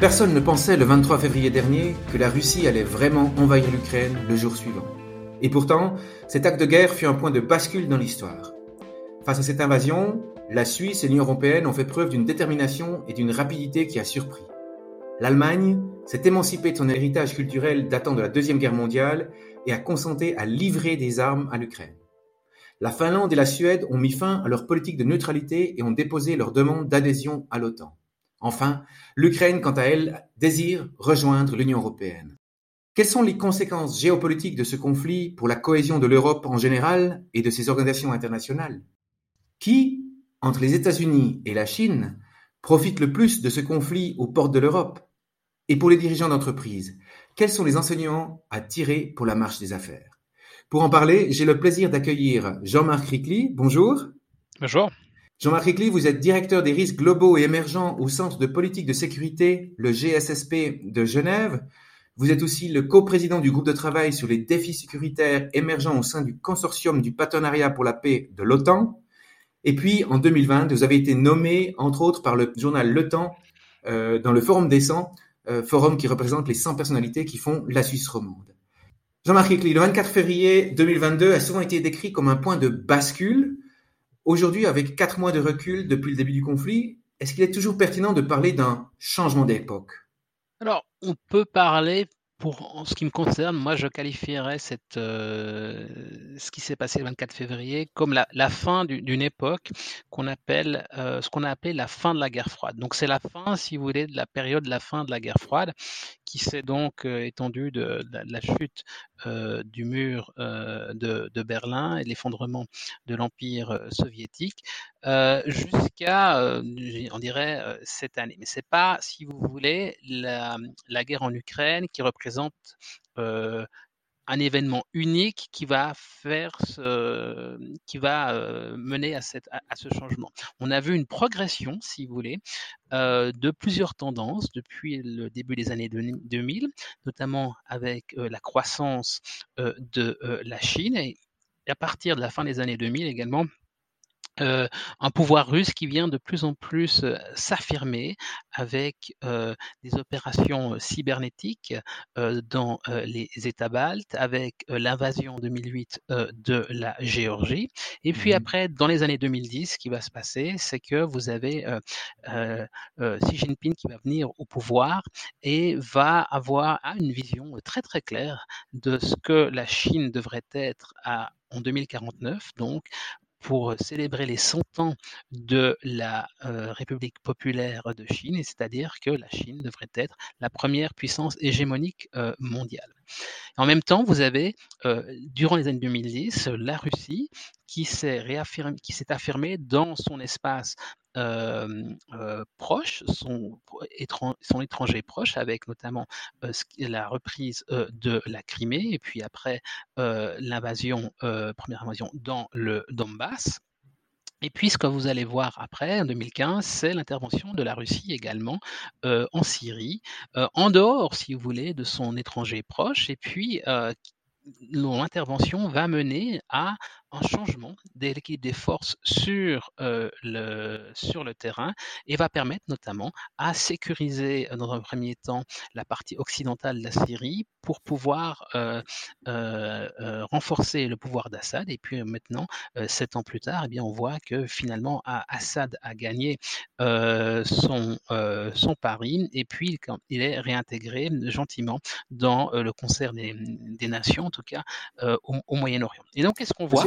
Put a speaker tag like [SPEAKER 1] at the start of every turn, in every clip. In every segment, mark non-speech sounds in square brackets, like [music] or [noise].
[SPEAKER 1] Personne ne pensait le 23 février dernier que la Russie allait vraiment envahir l'Ukraine le jour suivant. Et pourtant, cet acte de guerre fut un point de bascule dans l'histoire. Face à cette invasion, la Suisse et l'Union européenne ont fait preuve d'une détermination et d'une rapidité qui a surpris. L'Allemagne s'est émancipée de son héritage culturel datant de la Deuxième Guerre mondiale et a consenti à livrer des armes à l'Ukraine. La Finlande et la Suède ont mis fin à leur politique de neutralité et ont déposé leur demande d'adhésion à l'OTAN. Enfin, l'Ukraine, quant à elle, désire rejoindre l'Union européenne. Quelles sont les conséquences géopolitiques de ce conflit pour la cohésion de l'Europe en général et de ses organisations internationales? Qui, entre les États-Unis et la Chine, profite le plus de ce conflit aux portes de l'Europe? Et pour les dirigeants d'entreprise, quels sont les enseignements à tirer pour la marche des affaires? Pour en parler, j'ai le plaisir d'accueillir Jean-Marc Ricli. Bonjour.
[SPEAKER 2] Bonjour.
[SPEAKER 1] Jean-Marc Ricli, vous êtes directeur des risques globaux et émergents au Centre de politique de sécurité, le GSSP de Genève. Vous êtes aussi le coprésident du groupe de travail sur les défis sécuritaires émergents au sein du consortium du partenariat pour la paix de l'OTAN. Et puis, en 2020, vous avez été nommé, entre autres, par le journal Le Temps, euh, dans le Forum des 100, euh, forum qui représente les 100 personnalités qui font la Suisse romande. Jean-Marc Ricli, le 24 février 2022 a souvent été décrit comme un point de bascule Aujourd'hui, avec quatre mois de recul depuis le début du conflit, est-ce qu'il est toujours pertinent de parler d'un changement d'époque?
[SPEAKER 2] Alors, on peut parler pour en ce qui me concerne, moi je qualifierais euh, ce qui s'est passé le 24 février comme la, la fin d'une époque qu'on appelle euh, ce qu'on a appelé la fin de la guerre froide. Donc c'est la fin, si vous voulez, de la période de la fin de la guerre froide qui s'est donc euh, étendue de, de, la chute euh, du mur euh, de, de, Berlin et l'effondrement de l'empire soviétique jusqu'à, on dirait, cette année. Mais c'est pas, si vous voulez, la, guerre en Ukraine qui représente présente un événement unique qui va faire ce, qui va euh, mener à, cette, à, ce changement. On a vu une progression, si vous voulez, euh, de plusieurs tendances depuis le début des années 2000, notamment avec euh, la croissance de la Chine et à partir de la fin des années 2000 également euh, un pouvoir russe qui vient de plus en plus euh, s'affirmer avec euh, des opérations cybernétiques dans les États baltes, avec l'invasion en 2008 de la Géorgie. Et puis mmh. après, dans les années 2010, ce qui va se passer, c'est que vous avez Xi Jinping qui va venir au pouvoir et va avoir une vision très très claire de ce que la Chine devrait être à en 2049, donc pour célébrer les 100 ans de la République populaire de Chine, c'est-à-dire que la Chine devrait être la première puissance hégémonique mondiale. En même temps, vous avez, euh, durant les années 2010, la Russie qui s'est affirmée dans son espace euh, euh, proche, son, étran son, étranger proche, avec notamment la reprise de la Crimée et puis après l'invasion, première invasion dans le Donbass. Et puis, ce que vous allez voir après, en 2015, c'est l'intervention de la Russie également euh, en Syrie, euh, en dehors, si vous voulez, de son étranger proche, et puis euh, l'intervention va mener à un changement de l'équilibre des forces sur, euh, le, sur le terrain et va permettre notamment à sécuriser dans un premier temps la partie occidentale de la Syrie pour pouvoir euh, euh, euh renforcer le pouvoir d'Assad. Et puis maintenant, euh, sept ans plus tard, eh bien, on voit que finalement Assad a gagné euh, son, pari et puis il est réintégré gentiment dans le concert des, des, nations, en tout cas au, au Moyen-Orient. Et donc, qu'est-ce qu'on voit?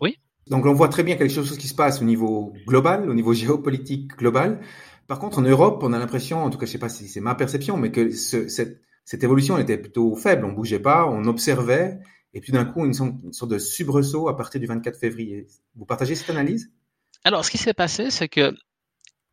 [SPEAKER 1] Oui. Donc on voit très bien quelque chose qui se passe au niveau global, au niveau géopolitique global. Par contre, en Europe, on a l'impression, en tout cas, je sais pas si c'est ma perception, mais que ce, cette, cette, évolution était plutôt faible. On bougeait pas, on observait, et puis d'un coup, une, une, sorte de subresaut à partir du 24 février. Vous partagez cette analyse?
[SPEAKER 2] Alors, ce qui s'est passé, c'est que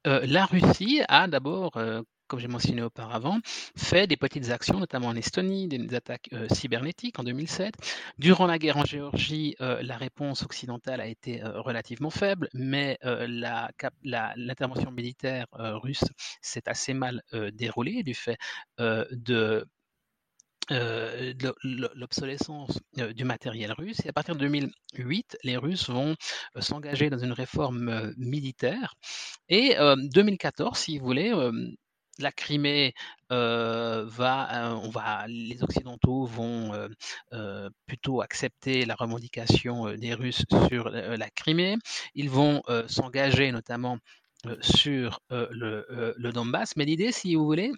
[SPEAKER 2] euh, la Russie a d'abord euh, comme j'ai mentionné auparavant, fait des petites actions, notamment en Estonie, des, attaques euh, cybernétiques en 2007. Durant la guerre en Géorgie, euh, la réponse occidentale a été euh, relativement faible, mais l'intervention militaire russe s'est assez mal déroulée du fait de l'obsolescence du matériel russe. Et à partir de 2008, les Russes vont s'engager dans une réforme militaire. Et 2014, si vous voulez, la Crimée va, on va, les Occidentaux vont plutôt accepter la revendication des Russes sur la Crimée. Ils vont s'engager notamment sur le, le, Donbass. Mais l'idée, si vous voulez,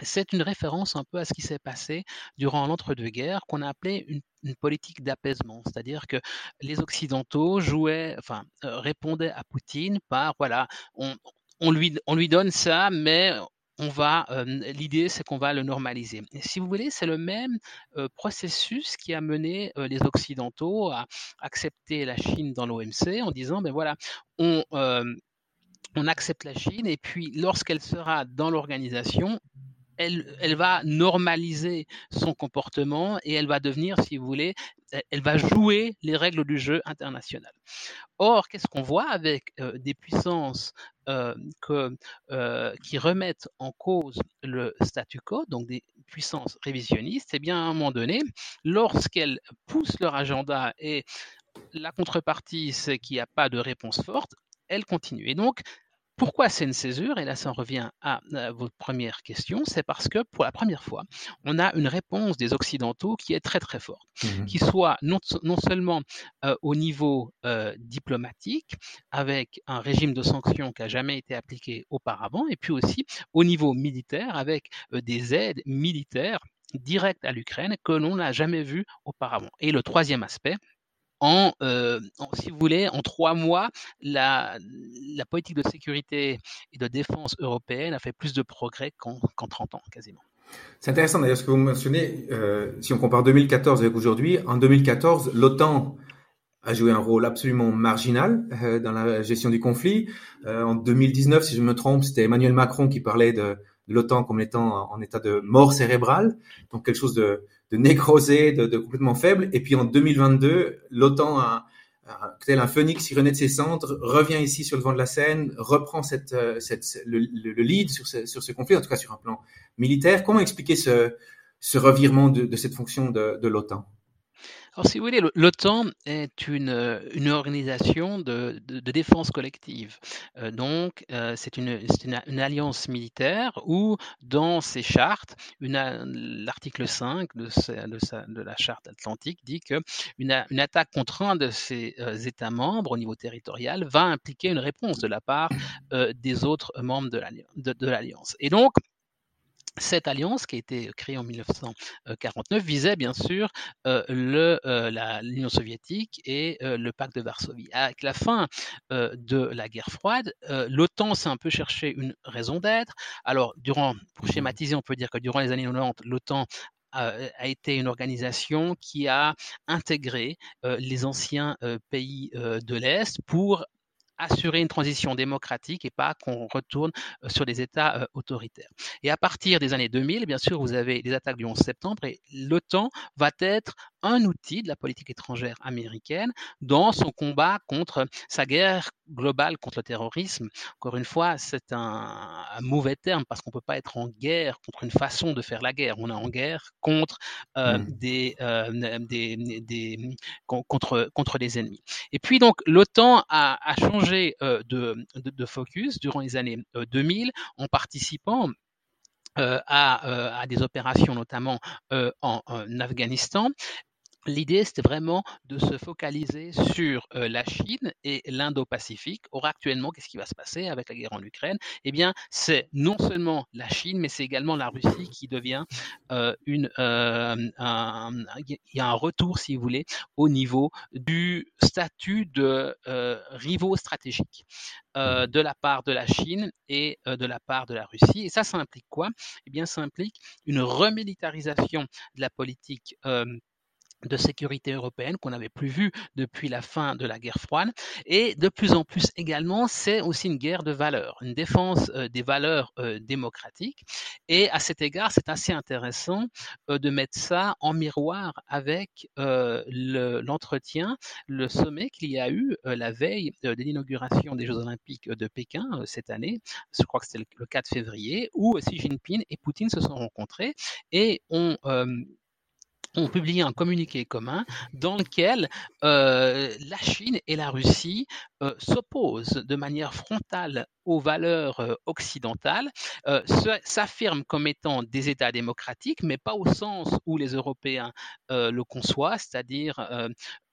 [SPEAKER 2] c'est une référence un peu à ce qui s'est passé durant l'entre-deux-guerres, qu'on a appelé une, politique d'apaisement, c'est-à-dire que les Occidentaux jouaient, enfin, répondaient à Poutine par, voilà, on, on, lui, on lui donne ça, mais on va, l'idée, c'est qu'on va le normaliser. Si vous voulez, c'est le même processus qui a mené les Occidentaux à accepter la Chine dans l'OMC en disant, ben voilà, on, on accepte la Chine et puis lorsqu'elle sera dans l'organisation, elle, va normaliser son comportement et elle va devenir, si vous voulez, elle va jouer les règles du jeu international. Or, qu'est-ce qu'on voit avec euh, des puissances euh, euh, qui remettent en cause le statu quo, donc des puissances révisionnistes? Eh bien, à un moment donné, lorsqu'elles poussent leur agenda et la contrepartie, c'est qu'il n'y a pas de réponse forte, elles continuent. Et donc, pourquoi c'est une césure? Et là, ça revient à, votre première question. C'est parce que pour la première fois, on a une réponse des Occidentaux qui est très très forte, mmh qui soit non, seulement euh, au niveau euh, diplomatique, avec un régime de sanctions qui n'a jamais été appliqué auparavant, et puis aussi au niveau militaire, avec euh, des aides militaires directes à l'Ukraine que l'on n'a jamais vues auparavant. Et le troisième aspect, euh, si vous voulez, en trois mois, la, politique de sécurité et de défense européenne a fait plus de progrès qu'en 30 ans, quasiment.
[SPEAKER 1] C'est intéressant d'ailleurs ce que vous mentionnez. Euh, si on compare 2014 avec aujourd'hui, en 2014, l'OTAN a joué un rôle absolument marginal euh, dans la gestion du conflit. en 2019, si je me trompe, c'était Emmanuel Macron qui parlait de, l'OTAN comme étant en état de mort cérébrale, donc quelque chose de, de nécrosé, de, complètement faible. Et puis en 2022, l'OTAN, tel un phénix qui renaît de ses cendres, revient ici sur le vent de la scène, reprend cette, euh, le, lead sur ce, sur conflit, en tout cas sur un plan militaire. Comment expliquer ce, ce revirement de, de cette fonction de, de l'OTAN?
[SPEAKER 2] Alors, si vous voulez, l'OTAN est une, euh, une organisation de, de, défense collective. Euh, donc, euh, c'est une, une, alliance militaire où, dans ses chartes, l'article 5 de, de, de, la charte atlantique dit que une, une attaque contre un de ses États membres au niveau territorial va impliquer une réponse de la part des autres membres de l'alliance. Et donc, cette alliance, qui a été créée en 1949, visait bien sûr euh, euh, l'Union soviétique et euh, le pacte de Varsovie. Avec la fin de la guerre froide, l'OTAN s'est un peu cherché une raison d'être. Alors, durant, pour schématiser, on peut dire que durant les années 90, l'OTAN a été une organisation qui a intégré les anciens pays de l'Est pour assurer une transition démocratique et pas qu'on retourne euh, sur des États euh, autoritaires. Et à partir des années 2000, bien sûr, vous avez les attaques du 11 septembre et l'OTAN va être un outil de la politique étrangère américaine dans son combat contre sa guerre globale contre le terrorisme. Encore une fois, c'est un, mauvais terme parce qu'on ne peut pas être en guerre contre une façon de faire la guerre. On est en guerre contre euh, mmh. des, euh, des, des, contre contre des ennemis. Et puis donc l'OTAN a, a, changé euh, de, de, de, focus durant les années 2000 euh, en participant euh, à, à, des opérations notamment en, en, Afghanistan L'idée, c'était vraiment de se focaliser sur euh, la Chine et l'Indo-Pacifique. Or, actuellement, qu'est-ce qui va se passer avec la guerre en Ukraine? Eh bien, c'est non seulement la Chine, mais c'est également la Russie qui devient euh, une. Euh, il y a un retour, si vous voulez, au niveau du statut de rivaux stratégiques de la part de la Chine et de la part de la Russie. Et ça, ça implique quoi? Eh bien, ça implique une remilitarisation de la politique de sécurité européenne qu'on n'avait plus vu depuis la fin de la guerre froide. Et de plus en plus également, c'est aussi une guerre de valeurs, une défense euh, des valeurs euh, démocratiques. Et à cet égard, c'est assez intéressant euh, de mettre ça en miroir avec l'entretien, le, sommet qu'il y a eu la veille de l'inauguration des Jeux olympiques de Pékin cette année, je crois que c'était le 4 février, où Xi Jinping et Poutine se sont rencontrés et ont ont publié un communiqué commun dans lequel euh, la Chine et la Russie euh, s'opposent de manière frontale aux valeurs occidentales, s'affirment comme étant des États démocratiques, mais pas au sens où les Européens le conçoivent, c'est-à-dire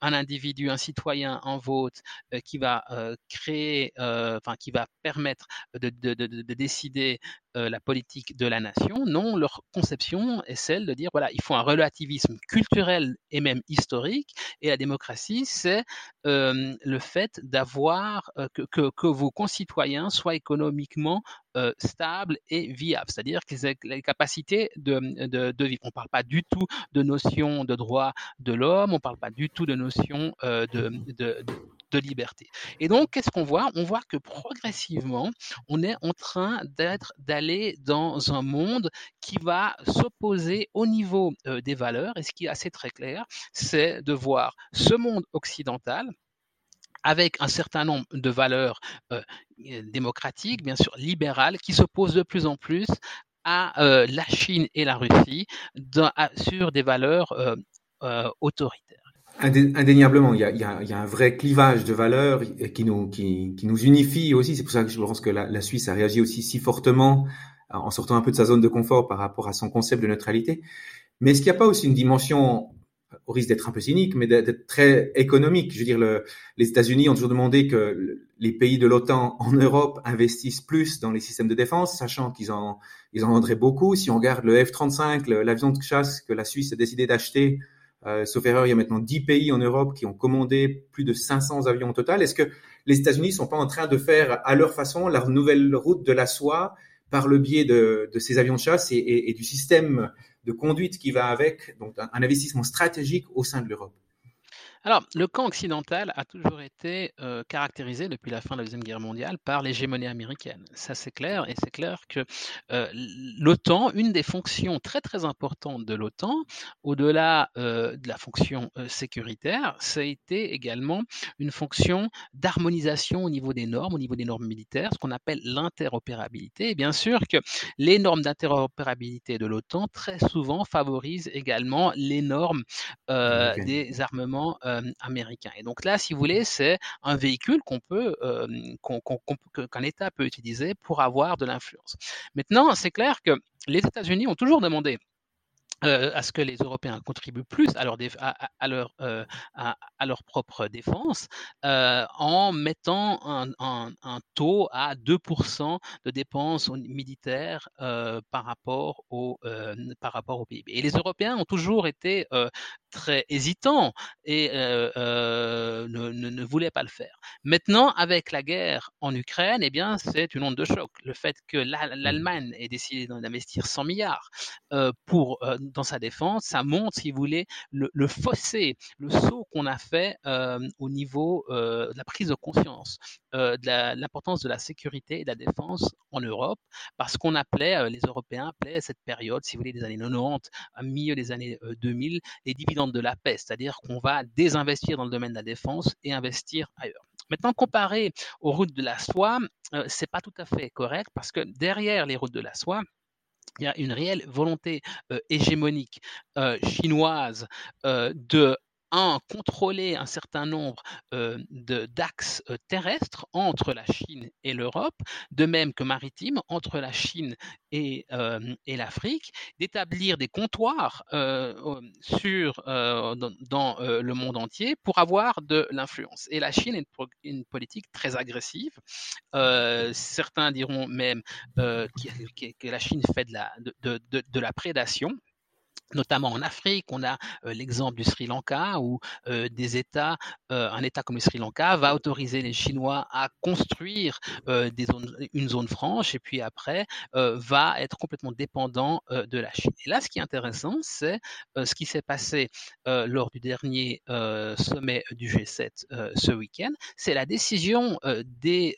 [SPEAKER 2] un individu, un citoyen, un vote qui va créer, enfin qui va permettre de, de décider la politique de la nation. Non, leur conception est celle de dire voilà, il faut un relativisme culturel et même historique, et la démocratie, c'est le fait d'avoir que, que, vos concitoyens soient économiquement stables et viables, c'est-à-dire qu'ils aient la capacité de, de, vivre. On ne parle pas du tout de notion de droit de l'homme, on ne parle pas du tout de notion de, de de liberté. Et donc, qu'est-ce qu'on voit? On voit que progressivement, on est en train d'être d'aller dans un monde qui va s'opposer au niveau euh, des valeurs. Et ce qui est assez très clair, c'est de voir ce monde occidental avec un certain nombre de valeurs démocratiques, bien sûr libérales, qui s'opposent de plus en plus à la Chine et la Russie sur des valeurs autoritaires.
[SPEAKER 1] Indéniablement, il y, a, un vrai clivage de valeurs qui nous, qui, nous unifie aussi. C'est pour ça que je pense que la, Suisse a réagi aussi si fortement en sortant un peu de sa zone de confort par rapport à son concept de neutralité. Mais est-ce qu'il n'y a pas aussi une dimension, au risque d'être un peu cynique, mais d'être très économique Je veux dire, le, les États-Unis ont toujours demandé que les pays de l'OTAN en Europe investissent plus dans les systèmes de défense, sachant qu'ils en, ils en vendraient beaucoup. Si on regarde le F-35, l'avion de chasse que la Suisse a décidé d'acheter, euh, sauf erreur, il y a maintenant 10 pays en Europe qui ont commandé plus de 500 avions au total. Est-ce que les États-Unis sont pas en train de faire à leur façon leur nouvelle route de la soie par le biais de, de ces avions de chasse et, du système de conduite qui va avec, donc un, investissement stratégique au sein de l'Europe
[SPEAKER 2] alors, le camp occidental a toujours été euh, caractérisé depuis la fin de la Deuxième Guerre mondiale par l'hégémonie américaine. Ça, c'est clair, et c'est clair que euh, l'OTAN, une des fonctions très très importantes de l'OTAN, au-delà euh, de la fonction sécuritaire, ça a été également une fonction d'harmonisation au niveau des normes, au niveau des normes militaires, ce qu'on appelle l'interopérabilité. Et bien sûr que les normes d'interopérabilité de l'OTAN très souvent favorisent également les normes des armements américain. Et donc là, si vous voulez, c'est un véhicule qu'on peut, euh, qu'un État peut utiliser pour avoir de l'influence. Maintenant, c'est clair que les États-Unis ont toujours demandé euh, à ce que les Européens contribuent plus à leur, euh, propre défense euh, en mettant un, taux à 2% de dépenses militaires par rapport au PIB. Et les Européens ont toujours été très hésitants et ne, ne, ne, voulaient pas le faire. Maintenant, avec la guerre en Ukraine, eh bien, c'est une onde de choc. Le fait que mmh. l'Allemagne ait décidé d'investir 100 milliards pour dans sa défense, ça montre, si vous voulez, le, le fossé, le saut qu'on a fait au niveau de la prise de conscience de l'importance de la sécurité et de la défense en Europe, parce qu'on appelait, les Européens appelaient cette période, si vous voulez, des années 90 à milieu des années 2000, euh, les dividendes de la paix, c'est-à-dire qu'on va désinvestir dans le domaine de la défense et investir ailleurs. Maintenant, comparé aux routes de la soie, euh, c'est pas tout à fait correct parce que derrière les routes de la soie, il y a une réelle volonté euh, hégémonique euh, chinoise euh, de un, contrôler un certain nombre euh, d'axes euh, terrestres entre la Chine et l'Europe, de même que maritimes entre la Chine et, euh, et l'Afrique, d'établir des comptoirs sur, dans, le monde entier pour avoir de l'influence. Et la Chine a une, une, politique très agressive. certains diront même que, que, la Chine fait de la, de, de, de la prédation notamment en Afrique, on a euh, l'exemple du Sri Lanka où euh, des États, euh, un État comme le Sri Lanka va autoriser les Chinois à construire des zones, une zone franche et puis après va être complètement dépendant de la Chine. Et là, ce qui est intéressant, c'est ce qui s'est passé lors du dernier sommet du G7 ce week-end, c'est la décision des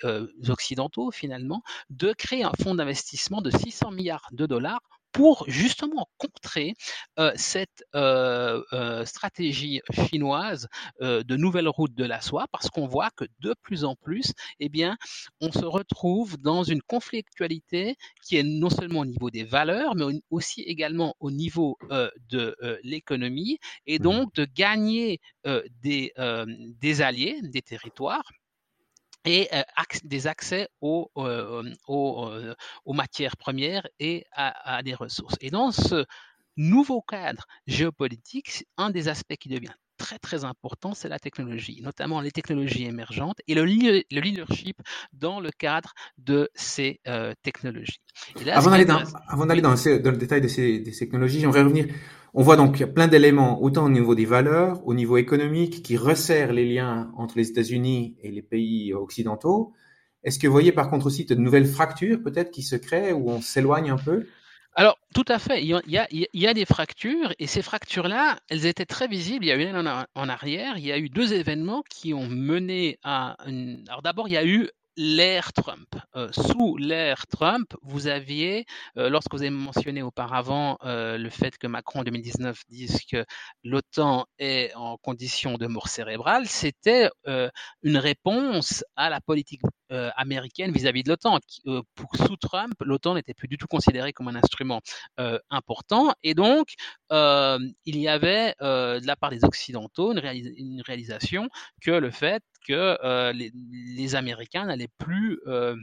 [SPEAKER 2] Occidentaux finalement de créer un fonds d'investissement de 600 milliards de dollars pour justement contrer euh, cette euh, euh, stratégie chinoise euh, de nouvelle route de la soie, parce qu'on voit que de plus en plus, eh bien, on se retrouve dans une conflictualité qui est non seulement au niveau des valeurs, mais aussi également au niveau euh, de l'économie, et mmh donc de gagner des, des alliés, des territoires et des accès aux, aux, matières premières et à, à, des ressources. Et dans ce nouveau cadre géopolitique, un des aspects qui devient très très important, c'est la technologie, notamment les technologies émergentes et le, le leadership dans le cadre de ces euh, technologies.
[SPEAKER 1] avant d'aller dans, avant d'aller dans, dans, le détail de ces, des technologies, j'aimerais revenir. On voit donc plein d'éléments, autant au niveau des valeurs, au niveau économique, qui resserrent les liens entre les États-Unis et les pays occidentaux. Est-ce que vous voyez par contre aussi de nouvelles fractures peut-être qui se créent où on s'éloigne un peu?
[SPEAKER 2] Alors, tout à fait. Il y, a, des fractures et ces fractures-là, elles étaient très visibles. Il y a eu en, arrière. Il y a eu deux événements qui ont mené à. Une... Alors, d'abord, il y a eu l'ère Trump. Euh, sous l'ère Trump, vous aviez, euh, lorsque vous avez mentionné auparavant euh, le fait que Macron en 2019 dise que l'OTAN est en condition de mort cérébrale, c'était une réponse à la politique américaine vis-à-vis de l'OTAN. sous Trump, l'OTAN n'était plus du tout considéré comme un instrument important et donc il y avait de la part des Occidentaux une réalisation que le fait que euh, les, les, Américains n'allaient plus euh,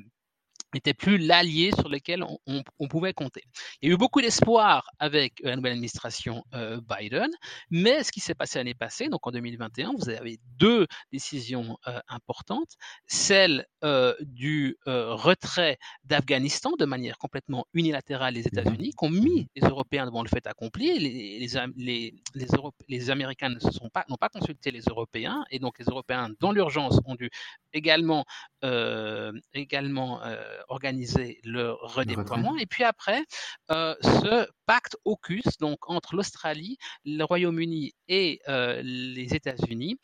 [SPEAKER 2] n'était plus l'allié sur lequel on, on, pouvait compter. Il y a eu beaucoup d'espoir avec euh, la nouvelle administration euh, Biden, mais ce qui s'est passé l'année passée, donc en 2021, vous avez deux décisions euh, importantes, celle euh, du retrait d'Afghanistan de manière complètement unilatérale des États-Unis, qui ont mis les Européens devant le fait accompli. Les, les, les, les, les Américains ne sont pas, n'ont pas consulté les Européens, et donc les Européens, dans l'urgence, ont dû également, euh, également organiser le redéploiement. Et puis après, euh, ce pacte AUKUS, donc entre l'Australie, le Royaume-Uni et euh, les États-Unis,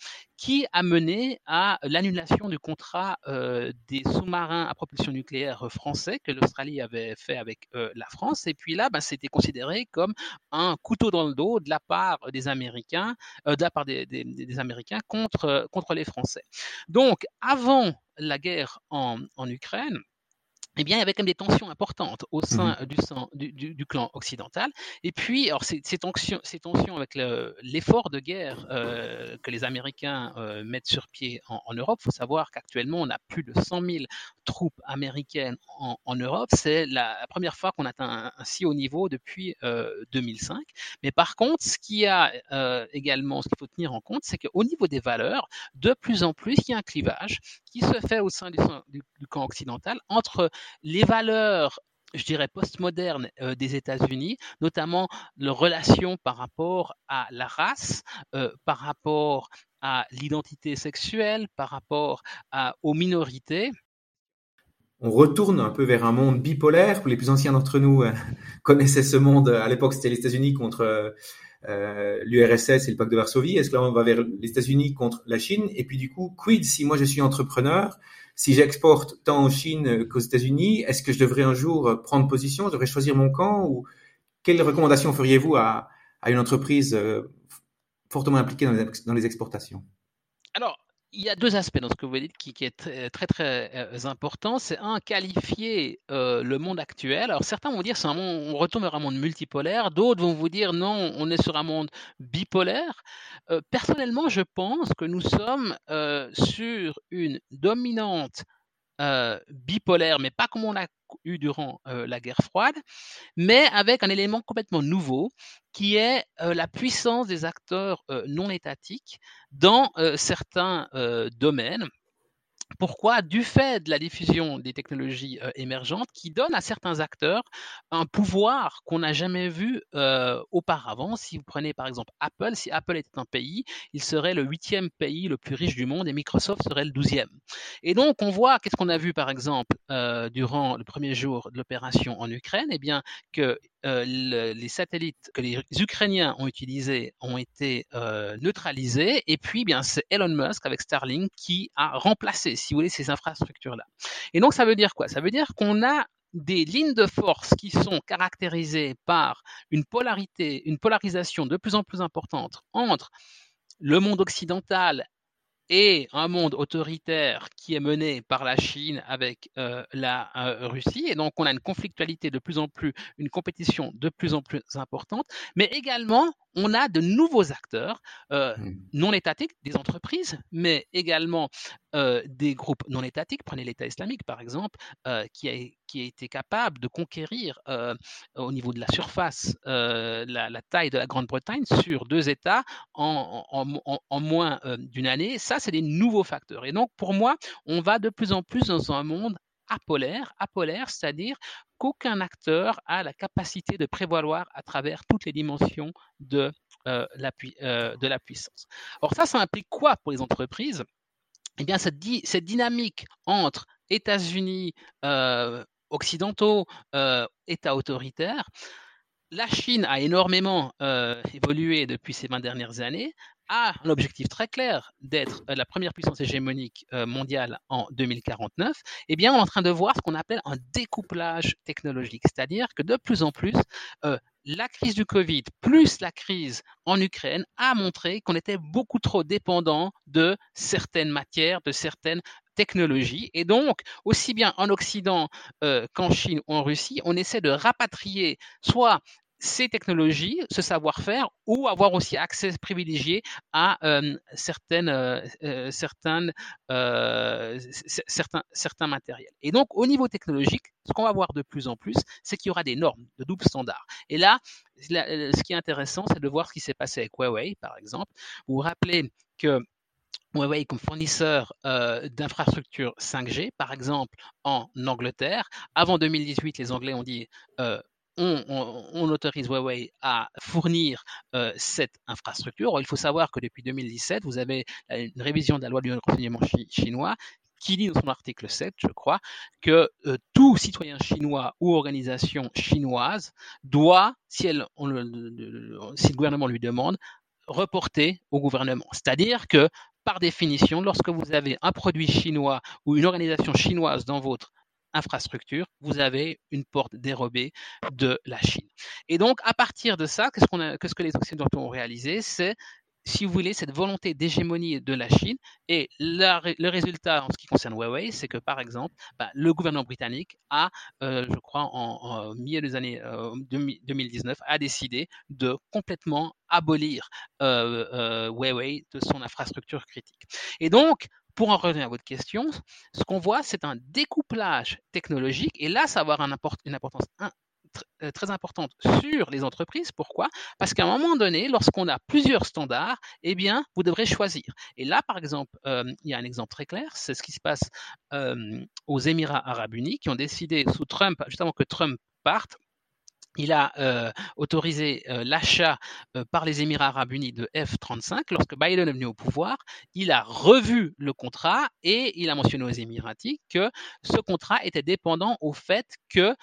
[SPEAKER 2] qui a mené à l'annulation du contrat euh, des sous-marins à propulsion nucléaire français que l'Australie avait fait avec euh, la France. Et puis là, ben, c'était considéré comme un couteau dans le dos de la part des Américains, euh, contre, les Français. Donc, avant la guerre en Ukraine, eh bien, il y avait quand même des tensions importantes au mmh sein du, du, du, clan occidental. Et puis, alors, ces, ces, tensions, ces tensions avec l'effort de guerre euh, que les Américains euh, mettent sur pied en, en Europe, il faut savoir qu'actuellement, on a plus de 100 000 troupes américaines en, en Europe. C'est la, première fois qu'on atteint un, un, si haut niveau depuis euh, 2005. Mais par contre, ce qu'il y a euh, également, ce qu'il faut tenir en compte, c'est qu'au niveau des valeurs, de plus en plus, il y a un clivage qui se fait au sein du, du, du camp occidental entre les valeurs je dirais, postmodernes euh, des États-Unis, notamment leur relation par rapport à la race, euh, par rapport à l'identité sexuelle, par rapport aux minorités.
[SPEAKER 1] On retourne un peu vers un monde bipolaire. Les plus anciens d'entre nous euh, [laughs] connaissaient ce monde. À l'époque, c'était les États-Unis contre euh, l'URSS et le pacte de Varsovie. Est-ce que là, on va vers les États-Unis contre la Chine? Et puis du coup, quid si moi je suis entrepreneur si j'exporte tant en Chine qu'aux États-Unis, est-ce que je devrais un jour prendre position? Je devrais choisir mon camp? Ou quelles recommandations feriez-vous à, une entreprise euh, fortement impliquée dans les, exportations?
[SPEAKER 2] Il y a deux aspects dans ce que vous dites qui, qui est très très, euh, important. C'est un qualifier euh, le monde actuel. Alors certains vont dire c'est un monde, on retourne vers un monde multipolaire. D'autres vont vous dire non, on est sur un monde bipolaire. Euh, personnellement, je pense que nous sommes sur une dominante euh, bipolaire, mais pas comme on a eu durant euh, la guerre froide, mais avec un élément complètement nouveau qui est euh, la puissance des acteurs non étatiques dans certains domaines. Pourquoi? Du fait de la diffusion des technologies euh, émergentes qui donnent à certains acteurs un pouvoir qu'on n'a jamais vu euh, auparavant. Si vous prenez par exemple Apple, si Apple était un pays, il serait le huitième pays le plus riche du monde et Microsoft serait le douzième. Et donc on voit, qu'est-ce qu'on a vu par exemple euh, durant le premier jour de l'opération en Ukraine? Eh bien que euh, le, les satellites que les Ukrainiens ont utilisés ont été euh, neutralisés. Et puis, bien, c'est Elon Musk avec Starlink qui a remplacé, si vous voulez, ces infrastructures-là. Et donc, ça veut dire quoi? Ça veut dire qu'on a des lignes de force qui sont caractérisées par une polarité, une polarisation de plus en plus importante entre le monde occidental et un monde autoritaire qui est mené par la Chine avec euh, la euh, Russie. Et donc, on a une conflictualité de plus en plus, une compétition de plus en plus importante. Mais également, on a de nouveaux acteurs euh, mmh. non étatiques, des entreprises, mais également euh, des groupes non étatiques. Prenez l'État islamique, par exemple, euh, qui, a, qui a été capable de conquérir au niveau de la surface la, taille de la Grande-Bretagne sur deux États en, en moins d'une année. Ça, c'est des nouveaux facteurs. Et donc, pour moi, on va de plus en plus dans un monde apolaire, apolaire, c'est-à-dire qu'aucun acteur a la capacité de prévaloir à travers toutes les dimensions de, euh, la, euh, la puissance. Or ça, ça implique quoi pour les entreprises? Eh bien, cette, cette dynamique entre États-Unis euh, occidentaux, États autoritaires, la Chine a énormément évolué depuis ces 20 dernières années a un objectif très clair d'être euh, la première puissance hégémonique euh, mondiale en 2049, eh bien, on est en train de voir ce qu'on appelle un découplage technologique, c'est-à-dire que de plus en plus, euh, la crise du Covid plus la crise en Ukraine a montré qu'on était beaucoup trop dépendant de certaines matières, de certaines technologies. Et donc, aussi bien en Occident qu'en Chine ou en Russie, on essaie de rapatrier soit ces technologies, ce savoir-faire, ou avoir aussi accès privilégié à euh, certaines, euh, euh, certains, certains matériels. Et donc, au niveau technologique, ce qu'on va voir de plus en plus, c'est qu'il y aura des normes de double standard. Et là, ce qui est intéressant, c'est de voir ce qui s'est passé avec Huawei, par exemple. Vous vous rappelez que Huawei comme fournisseur d'infrastructures 5G, par exemple en Angleterre. Avant 2018, les Anglais ont dit on, autorise Huawei à fournir euh, cette infrastructure. il faut savoir que depuis 2017, vous avez une révision de la loi du renseignement chinois qui dit dans son article 7, je crois, que euh, tout citoyen chinois ou organisation chinoise doit, si, le gouvernement lui demande, reporter au gouvernement. C'est-à-dire que, par définition, lorsque vous avez un produit chinois ou une organisation chinoise dans votre infrastructure, vous avez une porte dérobée de la Chine. Et donc, à partir de ça, qu'est-ce, qu'on qu'est-ce que les Occidentaux ont réalisé? C'est si vous voulez, cette volonté d'hégémonie de la Chine. Et le résultat en ce qui concerne Huawei, c'est que, par exemple, bah, le gouvernement britannique a, euh, je crois, en, milieu des années 2019, euh, a décidé de complètement abolir euh, Huawei de son infrastructure critique. Et donc, pour en revenir à votre question, ce qu'on voit, c'est un découplage technologique, et là, ça va avoir une importance euh, très importante sur les entreprises. Pourquoi? Parce qu'à un moment donné, lorsqu'on a plusieurs standards, eh bien, vous devrez choisir. Et là, par exemple, euh, il y a un exemple très clair, c'est ce qui se passe euh, aux Émirats arabes unis, qui ont décidé sous Trump, juste avant que Trump parte, il a euh, autorisé euh, l'achat euh, par les Émirats arabes unis de F-35. Lorsque Biden est venu au pouvoir, il a revu le contrat et il a mentionné aux Émiratis que ce contrat était dépendant au fait que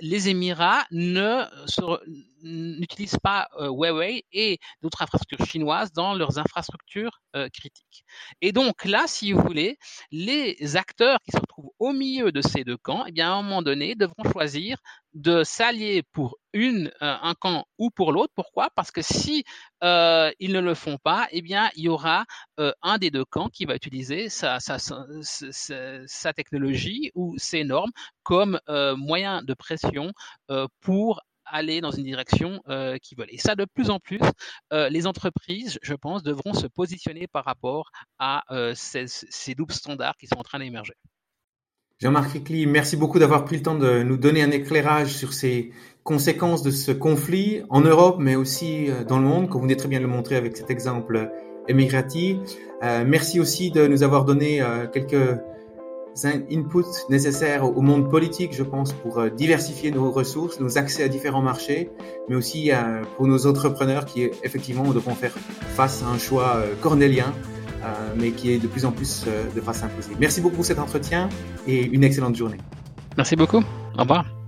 [SPEAKER 2] les Émirats ne n'utilisent pas Huawei et d'autres infrastructures chinoises dans leurs infrastructures critiques. Et donc là, si vous voulez, les acteurs qui se retrouvent au milieu de ces deux camps, eh bien, à un moment donné, devront choisir de s'allier pour une, euh, un camp ou pour l'autre. Pourquoi? Parce que si euh, ils ne le font pas, eh bien, il y aura euh, un des deux camps qui va utiliser sa, sa, sa, technologie ou ses normes comme moyen de pression pour aller dans une direction qu'ils veulent. Et ça, de plus en plus, les entreprises, je pense, devront se positionner par rapport à ces, ces doubles standards qui sont en train d'émerger.
[SPEAKER 1] Jean-Marc Ricli, merci beaucoup d'avoir pris le temps de nous donner un éclairage sur ces conséquences de ce conflit en Europe, mais aussi euh, dans le monde, comme vous venez très bien de le montrer avec cet exemple émigrati. Euh, merci aussi de nous avoir donné euh, quelques inputs nécessaires au monde politique, je pense, pour diversifier nos ressources, nos accès à différents marchés, mais aussi pour nos entrepreneurs qui, effectivement, devront faire face à un choix cornélien mais qui est de plus en plus euh, de face imposée. Merci beaucoup pour cet entretien et une excellente journée.
[SPEAKER 2] Merci beaucoup. Au revoir.